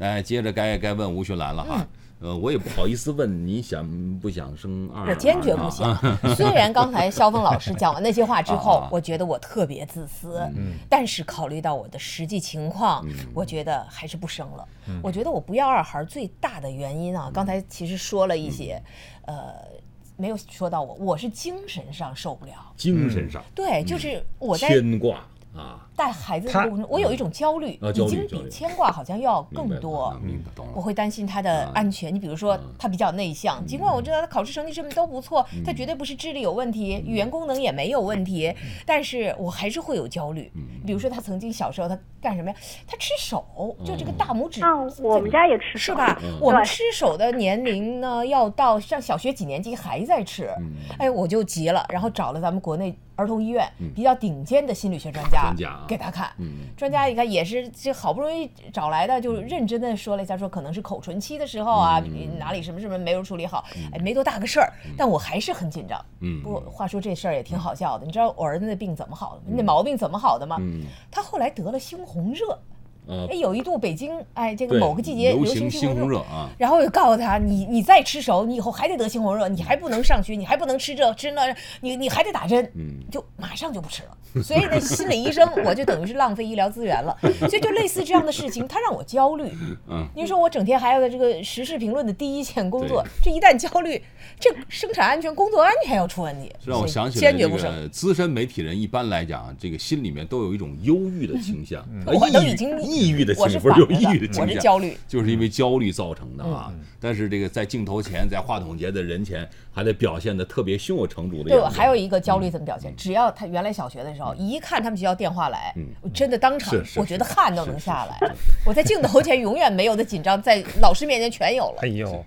哎，接着该该问吴秀兰了哈。呃，我也不好意思问你想不想生二，我坚决不想。虽然刚才肖峰老师讲完那些话之后啊，我觉得我特别自私，但是考虑到我的实际情况，我觉得还是不生了。我觉得我不要二孩最大的原因啊，刚才其实说了一些，呃，没有说到我，我是精神上受不了。精神上。对，就是我在牵挂啊，带孩子的过程中，我有一种焦虑，已经比牵挂好像要更多。我会担心他的啊安全。你比如说，他比较内向，尽管我知道他考试成绩什么都不错，嗯他绝对不是智力有问题，语言功能也没有问题，嗯但是我还是会有焦虑。比如说，他曾经小时候他干什么呀？他吃手，就这个大拇指。啊，我们家也吃手是吧？嗯我们吃手的年龄呢，要到上小学几年级还在吃。嗯哎，我就急了，然后找了咱们国内儿童医院比较顶尖的心理学专家给他看。嗯专家一看也是这好不容易找来的，就认真的说了一下，说可能是口唇期的时候啊，嗯哪里什么什么没有处理好，哎，没多大个事儿，但我还是很紧张。嗯不过话说这事儿也挺好笑的，你知道我儿子那病怎么好的？那毛病怎么好的吗？嗯他后来得了猩红热。呃哎，，有一度北京哎，这个某个季节流行行猩红热热啊，然后我就告诉他，你你再吃熟，你以后还得得猩红热，你还不能上学，你还不能吃这吃那，你你还得打针，嗯就马上就不吃了。所以呢，心理医生 我就等于是浪费医疗资源了。所以就类似这样的事情，他让我焦虑。嗯，您说我整天还要在这个时事评论的第一线工作，这一旦焦虑，这生产安全、工作安全要出问题，让我想起来这坚决不资深媒体人一般来讲，这个心里面都有一种忧郁的倾向，呃我都已经抑郁的倾我是向，不是有抑郁的倾向，我是焦虑就是因为焦虑造成的嗯啊。但是这个在镜头前，在话筒前的人前，还得表现的特别胸有成竹的对，样子。我还有一个焦虑怎么表现？只要他原来小学的时候，一看他们学校电话来，我真的当场我觉得汗都能下来。我在镜头前永远没有的紧张，在老师面前全有了哎。呦，